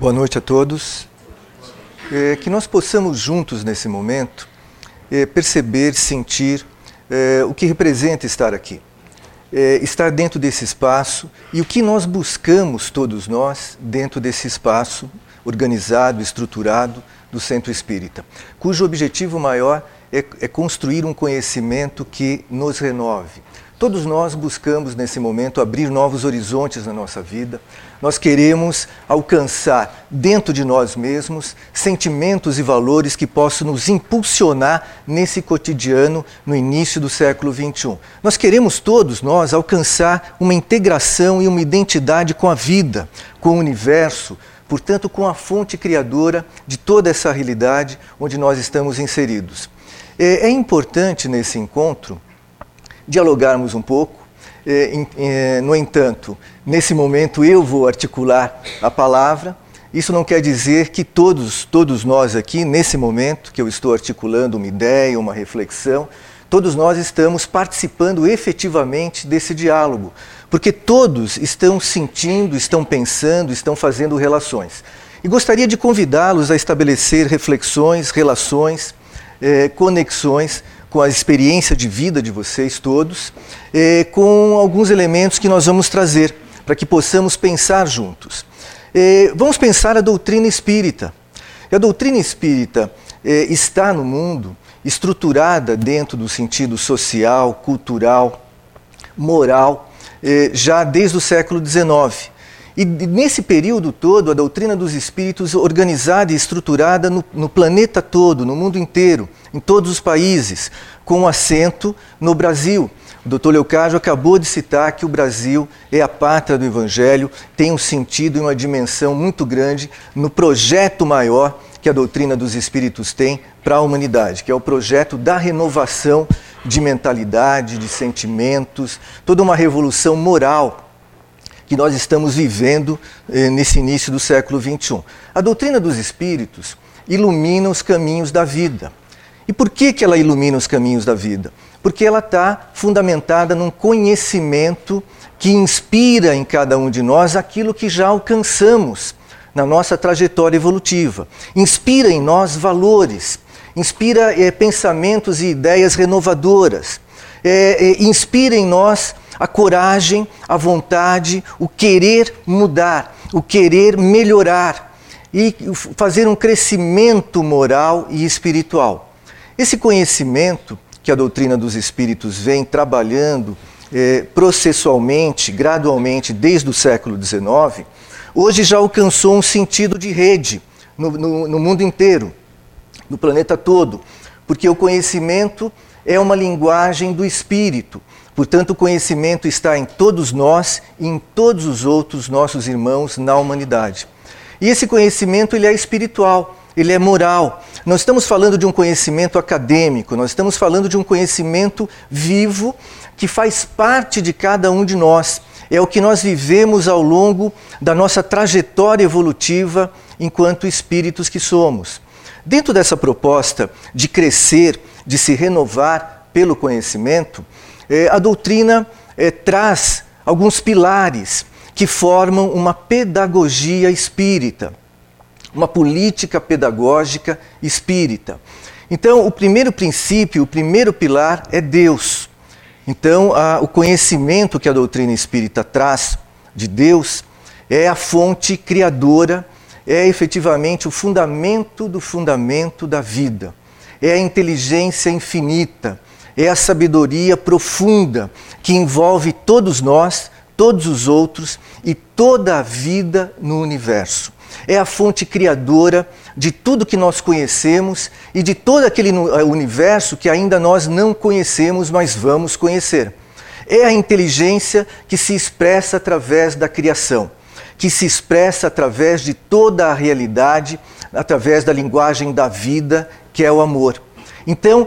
Boa noite a todos. É, que nós possamos juntos nesse momento é, perceber, sentir é, o que representa estar aqui. É, estar dentro desse espaço e o que nós buscamos, todos nós, dentro desse espaço organizado, estruturado do Centro Espírita, cujo objetivo maior é, é construir um conhecimento que nos renove, Todos nós buscamos nesse momento abrir novos horizontes na nossa vida. Nós queremos alcançar dentro de nós mesmos sentimentos e valores que possam nos impulsionar nesse cotidiano no início do século XXI. Nós queremos todos nós alcançar uma integração e uma identidade com a vida, com o universo, portanto, com a fonte criadora de toda essa realidade onde nós estamos inseridos. É, é importante nesse encontro dialogarmos um pouco. É, é, no entanto, nesse momento eu vou articular a palavra. Isso não quer dizer que todos, todos nós aqui, nesse momento que eu estou articulando uma ideia, uma reflexão, todos nós estamos participando efetivamente desse diálogo, porque todos estão sentindo, estão pensando, estão fazendo relações. E gostaria de convidá-los a estabelecer reflexões, relações, eh, conexões com a experiência de vida de vocês todos, eh, com alguns elementos que nós vamos trazer para que possamos pensar juntos. Eh, vamos pensar a doutrina espírita. E a doutrina espírita eh, está no mundo estruturada dentro do sentido social, cultural, moral, já desde o século XIX. E nesse período todo, a doutrina dos espíritos organizada e estruturada no, no, planeta todo, no mundo inteiro, em todos os países, com assento no Brasil. O doutor Leocádio acabou de citar que o Brasil é a pátria do Evangelho, tem um sentido e uma dimensão muito grande no projeto maior que a doutrina dos espíritos tem para a humanidade, que é o projeto da renovação de mentalidade, de sentimentos, toda uma revolução moral que nós estamos vivendo eh, nesse início do século XXI. A doutrina dos espíritos ilumina os caminhos da vida. E por que, que ela ilumina os caminhos da vida? Porque ela está fundamentada num conhecimento que inspira em cada um de nós aquilo que já alcançamos na nossa trajetória evolutiva. Inspira em nós valores, inspira é, pensamentos e ideias renovadoras, é, é, inspira em nós a coragem, a vontade, o querer mudar, o querer melhorar e fazer um crescimento moral e espiritual. Esse conhecimento que a doutrina dos espíritos vem trabalhando eh, processualmente, gradualmente, desde o século XIX, hoje já alcançou um sentido de rede no, no, no mundo inteiro, no planeta todo, porque o conhecimento é uma linguagem do espírito Portanto, o conhecimento está em todos nós e em todos os outros nossos irmãos na humanidade. E esse conhecimento ele é espiritual, ele é moral. Não estamos falando de um conhecimento acadêmico, nós estamos falando de um conhecimento vivo que faz parte de cada um de nós. É o que nós vivemos ao longo da nossa trajetória evolutiva enquanto espíritos que somos. Dentro dessa proposta de crescer, de se renovar pelo conhecimento, é, a doutrina é, traz alguns pilares que formam uma pedagogia espírita, uma política pedagógica espírita. Então, o primeiro princípio, o primeiro pilar é Deus. Então, a, o conhecimento que a doutrina espírita traz de Deus é a fonte criadora, é efetivamente o fundamento do fundamento da vida, é a inteligência infinita, é a sabedoria profunda que envolve todos nós, todos os outros e toda a vida no universo. É a fonte criadora de tudo que nós conhecemos e de todo aquele eh, universo que ainda nós não conhecemos, mas vamos conhecer. É a inteligência que se expressa através da criação, que se expressa através de toda a realidade, através da linguagem da vida, que é o amor. Então,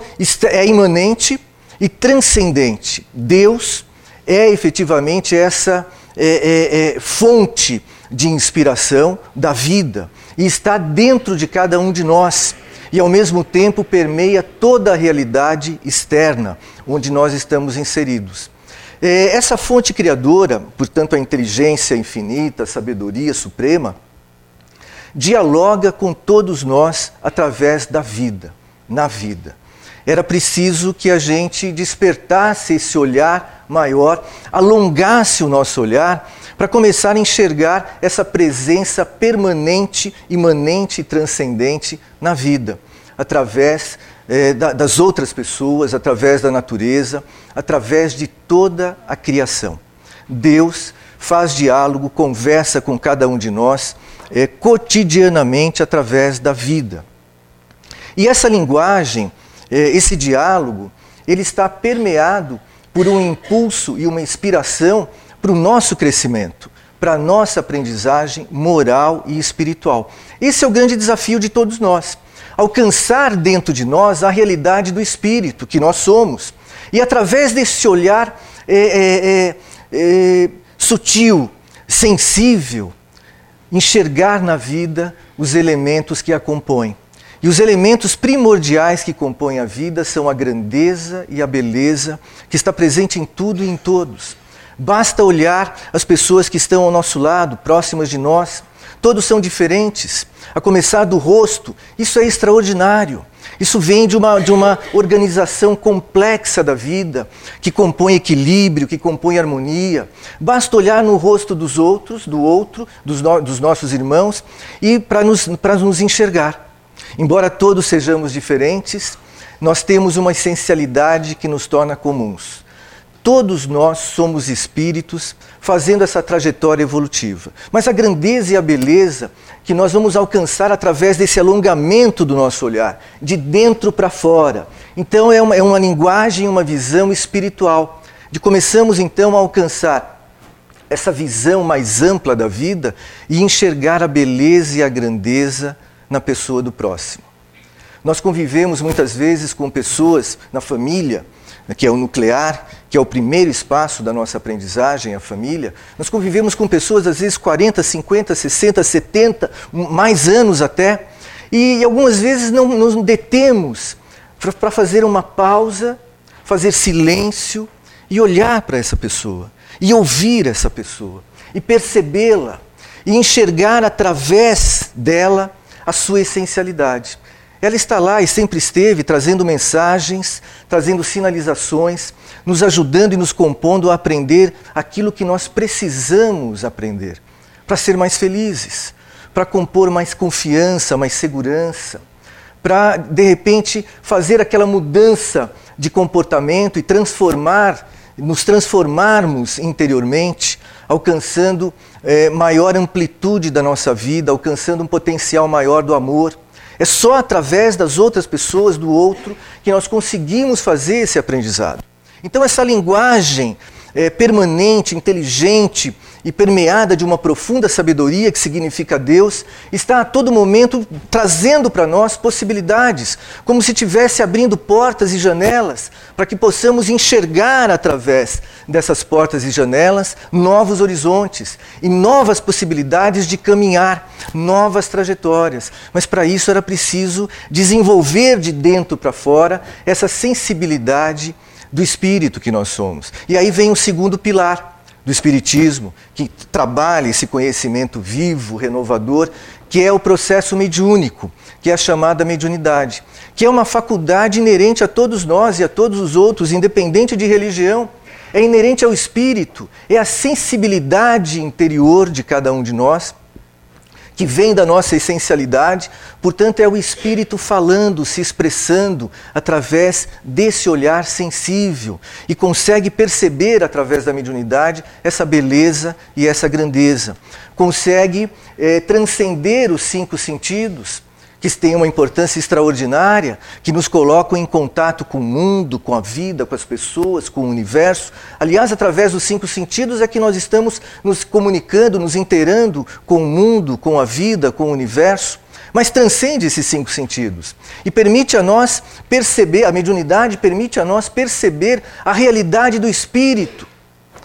é imanente e transcendente. Deus é efetivamente essa é, é, é, fonte de inspiração da vida e está dentro de cada um de nós e ao mesmo tempo permeia toda a realidade externa onde nós estamos inseridos. É, essa fonte criadora, portanto, a inteligência infinita, a sabedoria suprema, dialoga com todos nós através da vida, na vida. Era preciso que a gente despertasse esse olhar maior, alongasse o nosso olhar para começar a enxergar essa presença permanente, imanente e transcendente na vida, através é, da, das outras pessoas, através da natureza, através de toda a criação. Deus faz diálogo, conversa com cada um de nós é, cotidianamente através da vida. E essa linguagem, é, esse diálogo, ele está permeado por um impulso e uma inspiração para o nosso crescimento, para a nossa aprendizagem moral e espiritual. Esse é o grande desafio de todos nós. Alcançar dentro de nós a realidade do espírito que nós somos. E através desse olhar é, é, é, é sutil, sensível, enxergar na vida os elementos que a compõem. E os elementos primordiais que compõem a vida são a grandeza e a beleza que está presente em tudo e em todos. Basta olhar as pessoas que estão ao nosso lado, próximas de nós. Todos são diferentes, a começar do rosto. Isso é extraordinário. Isso vem de uma, de uma organização complexa da vida, que compõe equilíbrio, que compõe harmonia. Basta olhar no rosto dos outros, do outro, dos, no, dos nossos irmãos, e para nos, nos enxergar. Embora todos sejamos diferentes, nós temos uma essencialidade que nos torna comuns. Todos nós somos espíritos fazendo essa trajetória evolutiva. Mas a grandeza e a beleza que nós vamos alcançar através desse alongamento do nosso olhar, de dentro para fora. Então é uma, é uma linguagem, uma visão espiritual. De começamos então a alcançar essa visão mais ampla da vida e enxergar a beleza e a grandeza na pessoa do próximo. Nós convivemos muitas vezes com pessoas na família que é o nuclear, que é o primeiro espaço da nossa aprendizagem, a família, nós convivemos com pessoas, às vezes 40, 50, 60, 70, mais anos até, e algumas vezes não nos detemos para fazer uma pausa, fazer silêncio e olhar para essa pessoa, e ouvir essa pessoa, e percebê-la, e enxergar através dela a sua essencialidade. Ela está lá e sempre esteve trazendo mensagens, trazendo sinalizações, nos ajudando e nos compondo a aprender aquilo que nós precisamos aprender para ser mais felizes, para compor mais confiança, mais segurança, para de repente fazer aquela mudança de comportamento e transformar, nos transformarmos interiormente, alcançando é, maior amplitude da nossa vida, alcançando um potencial maior do amor. É só através das outras pessoas, do outro, que nós conseguimos fazer esse aprendizado. Então, essa linguagem é, permanente, inteligente e permeada de uma profunda sabedoria que significa Deus, está a todo momento trazendo para nós possibilidades, como se estivesse abrindo portas e janelas para que possamos enxergar através dessas portas e janelas novos horizontes e novas possibilidades de caminhar, novas trajetórias. Mas para isso era preciso desenvolver de dentro para fora essa sensibilidade do espírito que nós somos. E aí vem o segundo pilar do espiritismo, que trabalha esse conhecimento vivo, renovador, que é o processo mediúnico, que é a chamada mediunidade, que é uma faculdade inerente a todos nós e a todos os outros, independente de religião. É inerente ao espírito, é a sensibilidade interior de cada um de nós que vem da nossa essencialidade, portanto, é o Espírito falando, se expressando através desse olhar sensível e consegue perceber através da mediunidade essa beleza e essa grandeza. Consegue é, transcender os cinco sentidos que têm uma importância extraordinária, que nos colocam em contato com o mundo, com a vida, com as pessoas, com o universo. Aliás, através dos cinco sentidos é que nós estamos nos comunicando, nos inteirando com o mundo, com a vida, com o universo. Mas transcende esses cinco sentidos e permite a nós perceber, a mediunidade permite a nós perceber a realidade do espírito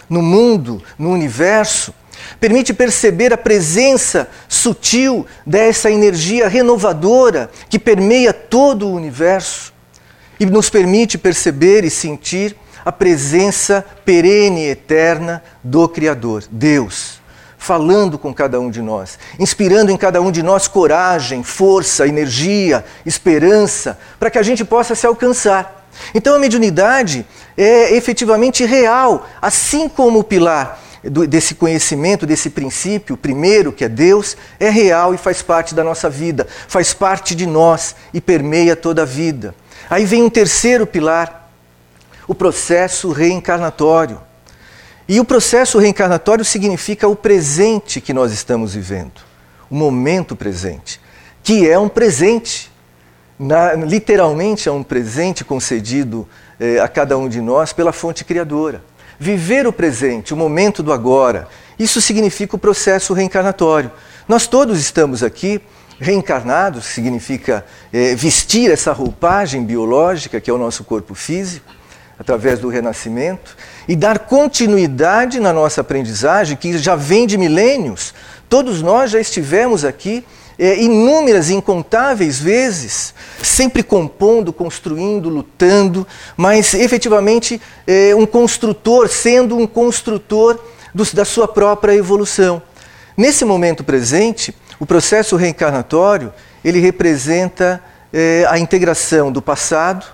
no mundo, no universo permite perceber a presença sutil dessa energia renovadora que permeia todo o universo e nos permite perceber e sentir a presença perene e eterna do Criador, Deus. falando com cada um de nós, inspirando em cada um de nós coragem, força, energia, esperança, para que a gente possa se alcançar. Então a mediunidade é efetivamente real, assim como o pilar desse conhecimento, desse princípio, primeiro, que é Deus, é real e faz parte da nossa vida, faz parte de nós e permeia toda a vida. Aí vem um terceiro pilar, o processo reencarnatório. E o processo reencarnatório significa o presente que nós estamos vivendo, o momento presente, que é um presente. Na, literalmente é um presente concedido eh, a cada um de nós pela fonte criadora. Viver o presente, o momento do agora, isso significa o processo reencarnatório. Nós todos estamos aqui reencarnados, significa é, vestir essa roupagem biológica que é o nosso corpo físico, através do renascimento, e dar continuidade na nossa aprendizagem, que já vem de milênios. Todos nós já estivemos aqui é, inúmeras incontáveis vezes, sempre compondo, construindo, lutando, mas efetivamente é, um construtor, sendo um construtor do, da sua própria evolução. Nesse momento presente, o processo reencarnatório ele representa é, a integração do passado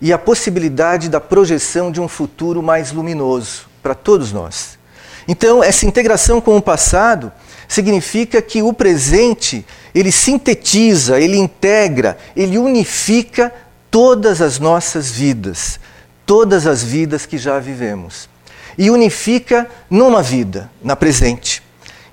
e a possibilidade da projeção de um futuro mais luminoso para todos nós. Então, essa integração com o passado significa que o presente, ele sintetiza, ele integra, ele unifica todas as nossas vidas, todas as vidas que já vivemos. E unifica numa vida, na presente.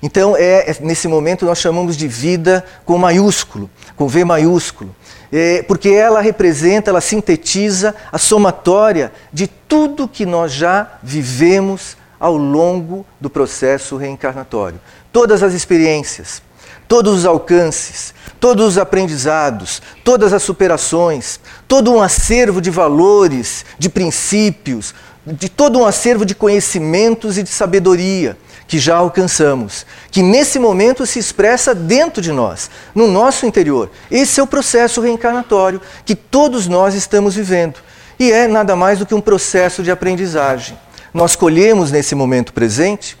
Então, é, é nesse momento nós chamamos de vida com maiúsculo, com V maiúsculo, é, porque ela representa, ela sintetiza a somatória de tudo que nós já vivemos ao longo do processo reencarnatório todas as experiências, todos os alcances, todos os aprendizados, todas as superações, todo um acervo de valores, de princípios, de todo um acervo de conhecimentos e de sabedoria que já alcançamos, que nesse momento se expressa dentro de nós, no nosso interior. Esse é o processo reencarnatório que todos nós estamos vivendo. E é nada mais do que um processo de aprendizagem. Nós colhemos nesse momento presente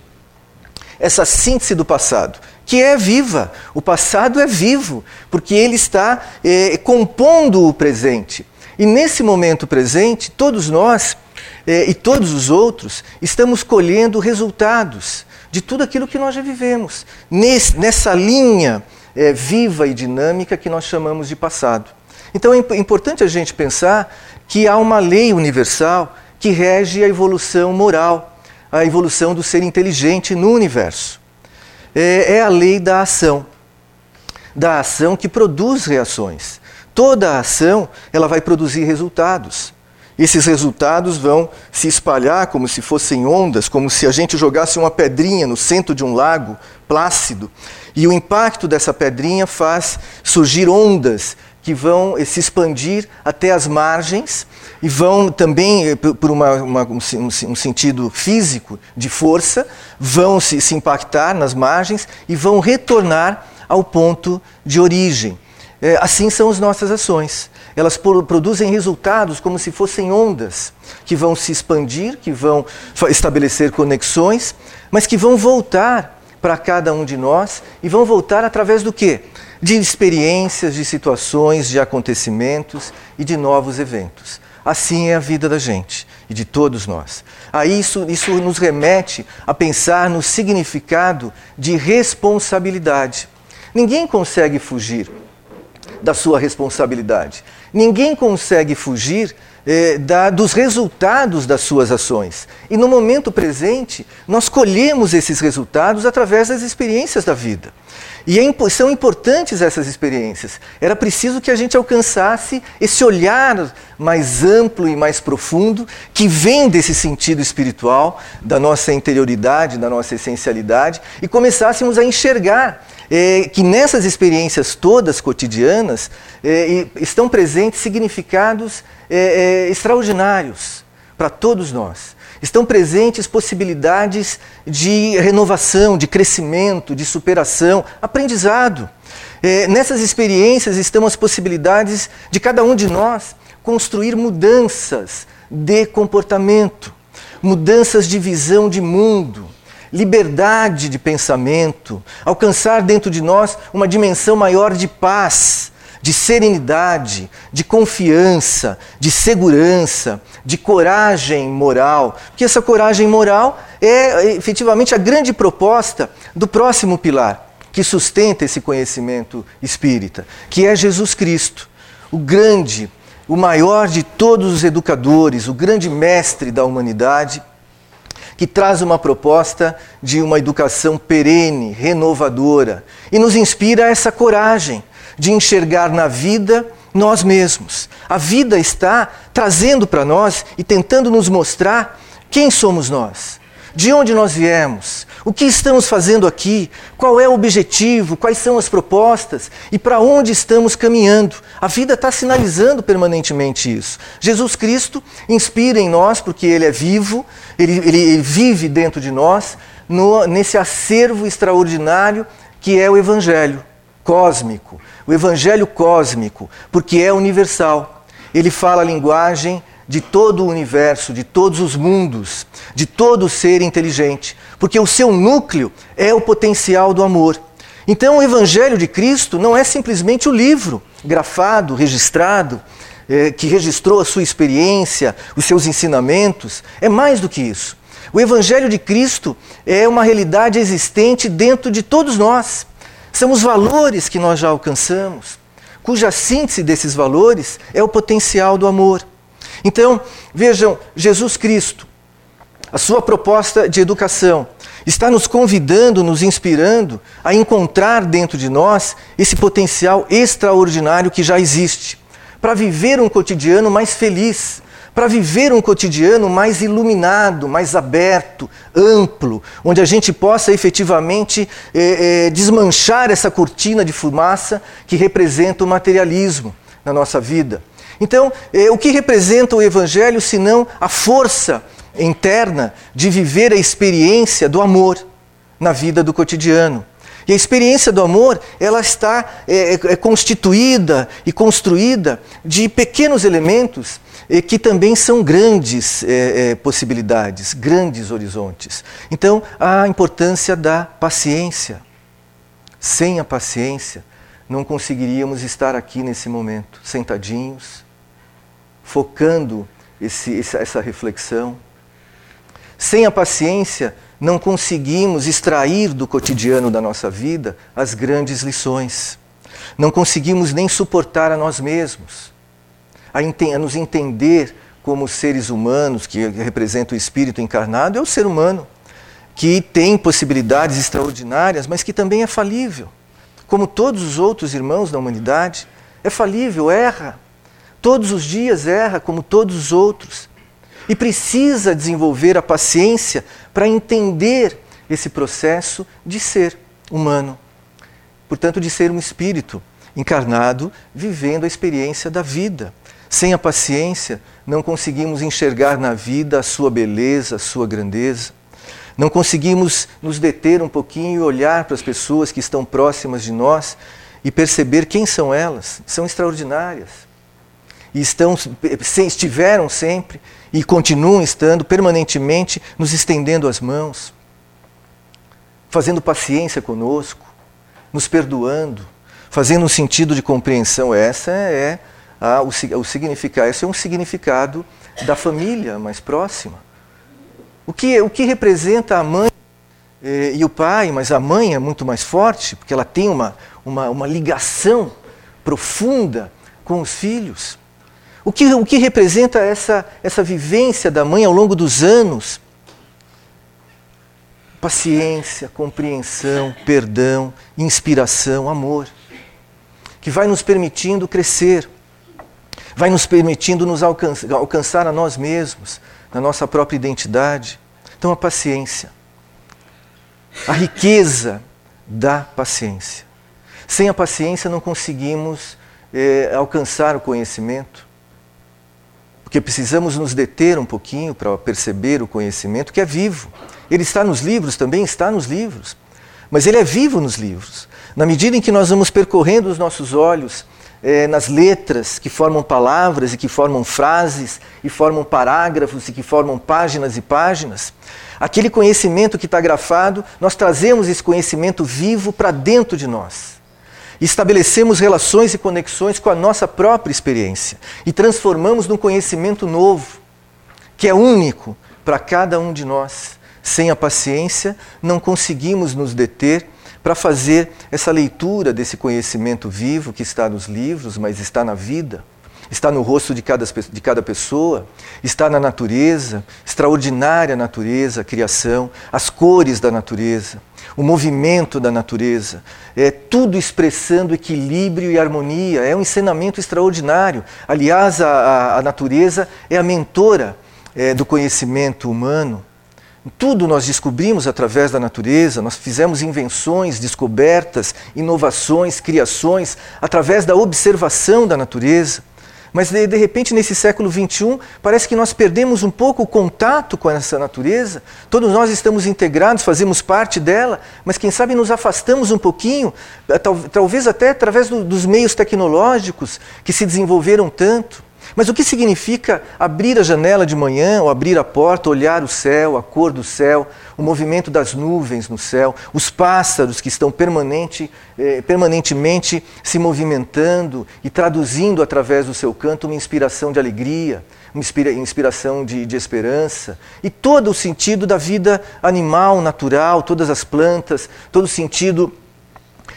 essa síntese do passado, que é viva. O passado é vivo, porque ele está é, compondo o presente. E nesse momento presente, todos nós é, e todos os outros estamos colhendo resultados de tudo aquilo que nós já vivemos, nesse, nessa linha é, viva e dinâmica que nós chamamos de passado. Então é importante a gente pensar que há uma lei universal que rege a evolução moral a evolução do ser inteligente no universo. É, é a lei da ação, da ação que produz reações. Toda ação ela vai produzir resultados. Esses resultados vão se espalhar como se fossem ondas, como se a gente jogasse uma pedrinha no centro de um lago plácido, e o impacto dessa pedrinha faz surgir ondas que vão se expandir até as margens e vão também, eh, por uma, uma, um, um, sentido físico de força, vão se, se impactar nas margens e vão retornar ao ponto de origem. É, assim são as nossas ações. Elas produzem resultados como se fossem ondas que vão se expandir, que vão estabelecer conexões, mas que vão voltar para cada um de nós e vão voltar através do quê? De experiências, de situações, de acontecimentos e de novos eventos. Assim é a vida da gente e de todos nós. Aí isso, isso nos remete a pensar no significado de responsabilidade. Ninguém consegue fugir da sua responsabilidade. Ninguém consegue fugir eh, da, dos resultados das suas ações. E no momento presente, nós colhemos esses resultados através das experiências da vida. E é, são importantes essas experiências. Era preciso que a gente alcançasse esse olhar mais amplo e mais profundo que vem desse sentido espiritual, da nossa interioridade, da nossa essencialidade, e começássemos a enxergar é, que nessas experiências todas cotidianas é, estão presentes significados é, é extraordinários para todos nós estão presentes possibilidades de renovação, de crescimento, de superação, aprendizado. É, nessas experiências estão as possibilidades de cada um de nós construir mudanças de comportamento, mudanças de visão de mundo, liberdade de pensamento, alcançar dentro de nós uma dimensão maior de paz, de serenidade, de confiança, de segurança, de coragem moral. Porque essa coragem moral é efetivamente a grande proposta do próximo pilar que sustenta esse conhecimento espírita, que é Jesus Cristo, o grande, o maior de todos os educadores, o grande mestre da humanidade, que traz uma proposta de uma educação perene, renovadora, e nos inspira essa coragem de enxergar na vida nós mesmos. A vida está trazendo para nós e tentando nos mostrar quem somos nós, de onde nós viemos, o que estamos fazendo aqui? Qual é o objetivo? Quais são as propostas? E para onde estamos caminhando? A vida está sinalizando permanentemente isso. Jesus Cristo inspira em nós, porque Ele é vivo, Ele, ele, ele vive dentro de nós, no, nesse acervo extraordinário que é o Evangelho cósmico. O Evangelho cósmico, porque é universal. Ele fala a linguagem de todo o universo, de todos os mundos, de todo ser inteligente, porque o seu núcleo é o potencial do amor. Então, o Evangelho de Cristo não é simplesmente o livro grafado, registrado, é, que registrou a sua experiência, os seus ensinamentos, é mais do que isso. O Evangelho de Cristo é uma realidade existente dentro de todos nós. São os valores que nós já alcançamos, cuja síntese desses valores é o potencial do amor. Então, vejam, Jesus Cristo, a sua proposta de educação, está nos convidando, nos inspirando a encontrar dentro de nós esse potencial extraordinário que já existe, para viver um cotidiano mais feliz, para viver um cotidiano mais iluminado, mais aberto, amplo, onde a gente possa efetivamente é, é, desmanchar essa cortina de fumaça que representa o materialismo na nossa vida. Então, eh, o que representa o Evangelho senão a força interna de viver a experiência do amor na vida do cotidiano? E a experiência do amor, ela está é, é constituída e construída de pequenos elementos é, que também são grandes possibilidades, grandes horizontes. Então, a importância da paciência. Sem a paciência, não conseguiríamos estar aqui nesse momento, sentadinhos, focando esse, essa reflexão. Sem a paciência, não conseguimos extrair do cotidiano da nossa vida as grandes lições. Não conseguimos nem suportar a nós mesmos, a, a nos entender como seres humanos, que representam o espírito encarnado, é o ser humano, que tem possibilidades extraordinárias, mas que também é falível. Como todos os outros irmãos da humanidade, é falível, erra, Todos os dias erra como todos os outros. E precisa desenvolver a paciência para entender esse processo de ser humano. Portanto, de ser um espírito encarnado, vivendo a experiência da vida. Sem a paciência, não conseguimos enxergar na vida a sua beleza, a sua grandeza. Não conseguimos nos deter um pouquinho e olhar para as pessoas que estão próximas de nós e perceber quem são elas. São extraordinárias e estão, estiveram sempre e continuam estando permanentemente nos estendendo as mãos, fazendo paciência conosco, nos perdoando, fazendo um sentido de compreensão. Essa é a, o, o significado, esse é um significado da família mais próxima. O que, o que representa a mãe eh, e o pai, mas a mãe é muito mais forte, porque ela tem uma, uma, uma ligação profunda com os filhos. O que, o que representa essa, essa vivência da mãe ao longo dos anos? Paciência, compreensão, perdão, inspiração, amor, que vai nos permitindo crescer, vai nos permitindo nos alcançar, alcançar a nós mesmos, na nossa própria identidade. Então, a paciência, a riqueza da paciência. Sem a paciência, não conseguimos é, alcançar o conhecimento, porque precisamos nos deter um pouquinho para perceber o conhecimento que é vivo. Ele está nos livros, também está nos livros, mas ele é vivo nos livros. Na medida em que nós vamos percorrendo os nossos olhos é, nas letras que formam palavras e que formam frases e formam parágrafos e que formam páginas e páginas, Aquele conhecimento que está grafado, nós trazemos esse conhecimento vivo para dentro de nós. Estabelecemos relações e conexões com a nossa própria experiência e transformamos num conhecimento novo, que é único para cada um de nós. Sem a paciência, não conseguimos nos deter para fazer essa leitura desse conhecimento vivo que está nos livros, mas está na vida está no rosto de cada, de cada pessoa, está na natureza, extraordinária natureza, criação, as cores da natureza, o movimento da natureza, é tudo expressando equilíbrio e harmonia, é um ensinamento extraordinário. Aliás, a, a, a natureza é a mentora é, do conhecimento humano. Tudo nós descobrimos através da natureza, nós fizemos invenções, descobertas, inovações, criações, através da observação da natureza. Mas de, de, repente, nesse século XXI, parece que nós perdemos um pouco o contato com essa natureza. Todos nós estamos integrados, fazemos parte dela, mas quem sabe nos afastamos um pouquinho, eh, talvez até através do, dos meios tecnológicos que se desenvolveram tanto. Mas o que significa abrir a janela de manhã, ou abrir a porta, olhar o céu, a cor do céu, o movimento das nuvens no céu, os pássaros que estão permanente, eh, permanentemente se movimentando e traduzindo através do seu canto uma inspiração de alegria, uma inspira, inspiração de, de esperança, e todo o sentido da vida animal, natural, todas as plantas, todo o sentido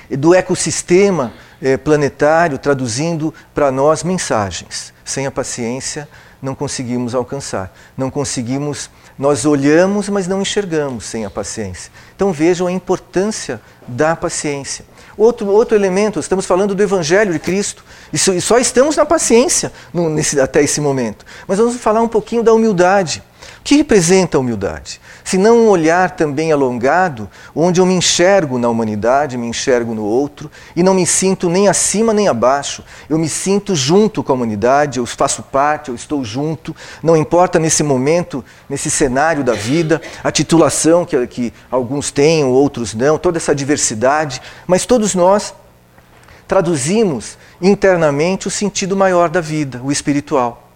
do ecossistema eh, planetário, traduzindo para nós mensagens. Sem a paciência, não conseguimos alcançar, não conseguimos nós olhamos, mas não enxergamos sem a paciência. Então vejam a importância da paciência. Outro, outro elemento, estamos falando do Evangelho de Cristo, e só estamos na paciência no, nesse, até esse momento. Mas vamos falar um pouquinho da humildade. O que representa a humildade? Se não um olhar também alongado, onde eu me enxergo na humanidade, me enxergo no outro, e não me sinto nem acima nem abaixo, eu me sinto junto com a humanidade, eu faço parte, eu estou junto, não importa nesse momento, nesse cenário da vida, a titulação que, que alguns têm, outros não, toda essa diversidade, mas todos nós traduzimos internamente o sentido maior da vida, o espiritual.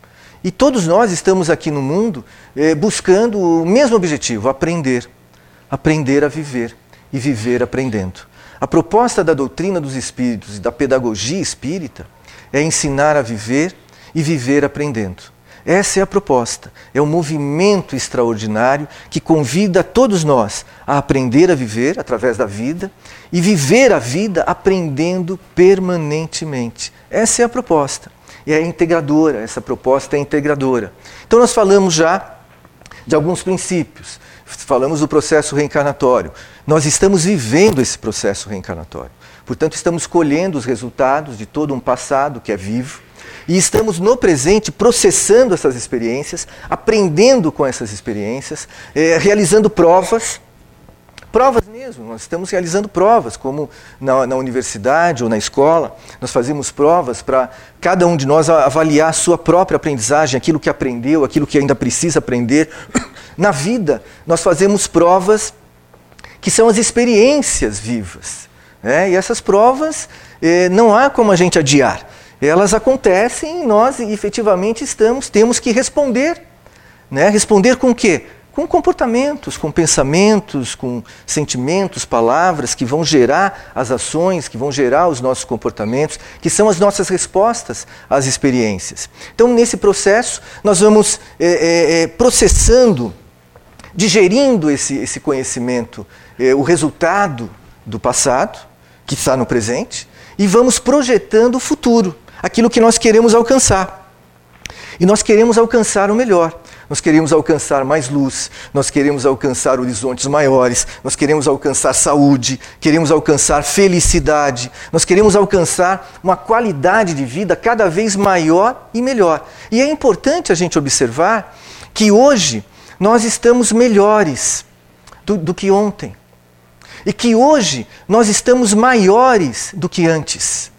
E todos nós estamos aqui no mundo eh, buscando o mesmo objetivo: aprender. Aprender a viver e viver aprendendo. A proposta da doutrina dos espíritos e da pedagogia espírita é ensinar a viver e viver aprendendo. Essa é a proposta. É um movimento extraordinário que convida todos nós a aprender a viver através da vida e viver a vida aprendendo permanentemente. Essa é a proposta e é integradora, essa proposta é integradora. Então nós falamos já de alguns princípios, falamos do processo reencarnatório. Nós estamos vivendo esse processo reencarnatório. Portanto, estamos colhendo os resultados de todo um passado que é vivo e estamos no presente processando essas experiências, aprendendo com essas experiências, eh, realizando provas Provas mesmo, nós estamos realizando provas, como na, na universidade ou na escola, nós fazemos provas para cada um de nós avaliar a sua própria aprendizagem, aquilo que aprendeu, aquilo que ainda precisa aprender. Na vida, nós fazemos provas que são as experiências vivas. Né? E essas provas eh, não há como a gente adiar. Elas acontecem e nós efetivamente estamos, temos que responder. Né? Responder com o quê? Com comportamentos, com pensamentos, com sentimentos, palavras que vão gerar as ações, que vão gerar os nossos comportamentos, que são as nossas respostas às experiências. Então, nesse processo, nós vamos é, é, processando, digerindo esse, esse conhecimento, é, o resultado do passado, que está no presente, e vamos projetando o futuro, aquilo que nós queremos alcançar. E nós queremos alcançar o melhor. Nós queremos alcançar mais luz, nós queremos alcançar horizontes maiores, nós queremos alcançar saúde, queremos alcançar felicidade, nós queremos alcançar uma qualidade de vida cada vez maior e melhor. E é importante a gente observar que hoje nós estamos melhores do, do que ontem. E que hoje nós estamos maiores do que antes.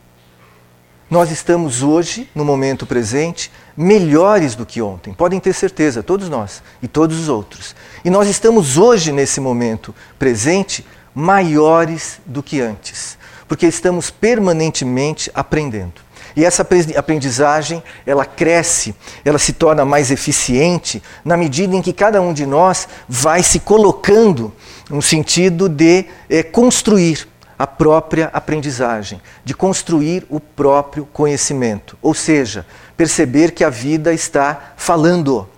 Nós estamos hoje, no momento presente, melhores do que ontem. Podem ter certeza, todos nós e todos os outros. E nós estamos hoje, nesse momento presente, maiores do que antes, porque estamos permanentemente aprendendo. E essa aprendizagem, ela cresce, ela se torna mais eficiente na medida em que cada um de nós vai se colocando no sentido de é, construir a própria aprendizagem, de construir o próprio conhecimento. Ou seja, perceber que a vida está falando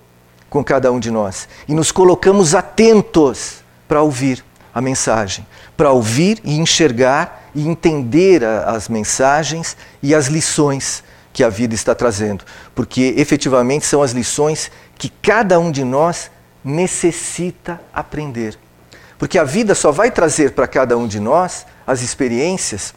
com cada um de nós e nos colocamos atentos para ouvir a mensagem, para ouvir e enxergar e entender a, as mensagens e as lições que a vida está trazendo, porque efetivamente são as lições que cada um de nós necessita aprender. Porque a vida só vai trazer para cada um de nós as experiências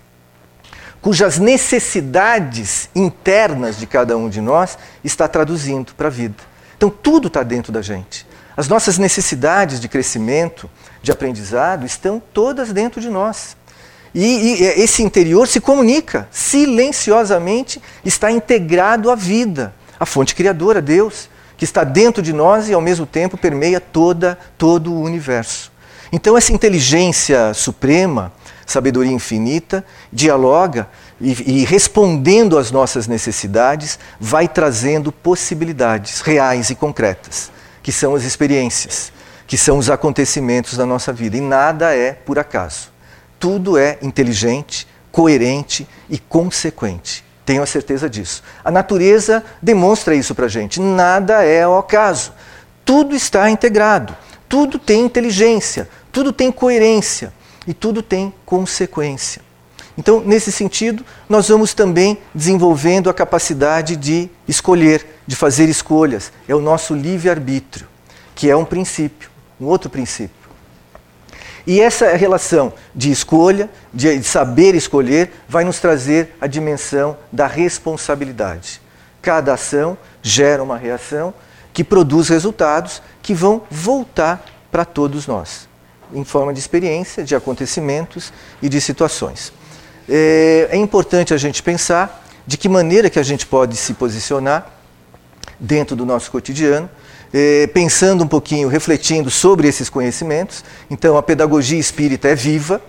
cujas necessidades internas de cada um de nós está traduzindo para a vida. Então tudo está dentro da gente. As nossas necessidades de crescimento, de aprendizado, estão todas dentro de nós. E, e, esse interior se comunica silenciosamente, está integrado à vida, à fonte criadora, Deus, que está dentro de nós e ao mesmo tempo permeia toda, todo o universo. Então, essa inteligência suprema, sabedoria infinita, dialoga e, e, respondendo às nossas necessidades, vai trazendo possibilidades reais e concretas, que são as experiências, que são os acontecimentos da nossa vida. E nada é por acaso. Tudo é inteligente, coerente e consequente. Tenho a certeza disso. A natureza demonstra isso para a gente. Nada é ao acaso. Tudo está integrado. Tudo tem inteligência, tudo tem coerência e tudo tem consequência. Então, nesse sentido, nós vamos também desenvolvendo a capacidade de escolher, de fazer escolhas. É o nosso livre-arbítrio, que é um princípio, um outro princípio. E essa relação de escolha, de saber escolher, vai nos trazer a dimensão da responsabilidade. Cada ação gera uma reação que produz resultados que vão voltar para todos nós em forma de experiência, de acontecimentos e de situações. É, é importante a gente pensar de que maneira que a gente pode se posicionar dentro do nosso cotidiano, é, pensando um pouquinho, refletindo sobre esses conhecimentos. Então, a pedagogia espírita é viva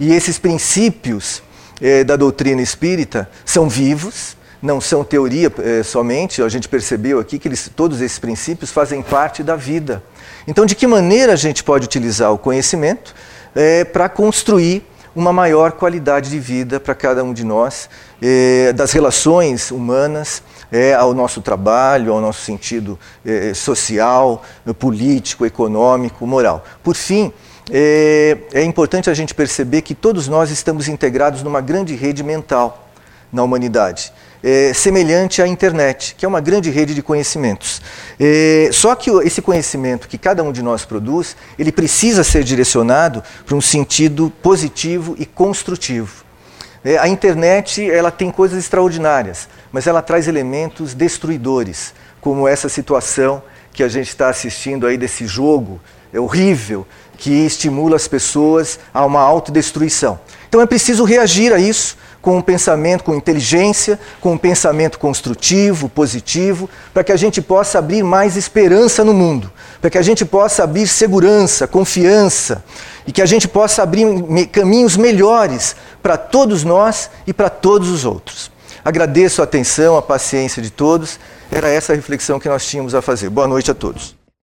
e esses princípios é, da doutrina espírita são vivos, não são teoria é, somente. A gente percebeu aqui que eles, todos esses princípios fazem parte da vida então, de que maneira a gente pode utilizar o conhecimento é, para construir uma maior qualidade de vida para cada um de nós, é, das relações humanas, ao nosso trabalho, ao nosso sentido social, político, econômico, moral. Por fim, é importante a gente perceber que todos nós estamos integrados numa grande rede mental na humanidade é, semelhante à internet, que é uma grande rede de conhecimentos. É, só que esse conhecimento que cada um de nós produz, ele precisa ser direcionado para um sentido positivo e construtivo. É, a internet ela tem coisas extraordinárias, mas ela traz elementos destruidores, como essa situação que a gente está assistindo aí desse jogo é horrível que estimula as pessoas a uma autodestruição. Então é preciso reagir a isso com um pensamento com inteligência, com um pensamento construtivo, positivo, para que a gente possa abrir mais esperança no mundo, para que a gente possa abrir segurança, confiança e que a gente possa abrir caminhos melhores para todos nós e para todos os outros. Agradeço a atenção, a paciência de todos. Era essa a reflexão que nós tínhamos a fazer. Boa noite a todos.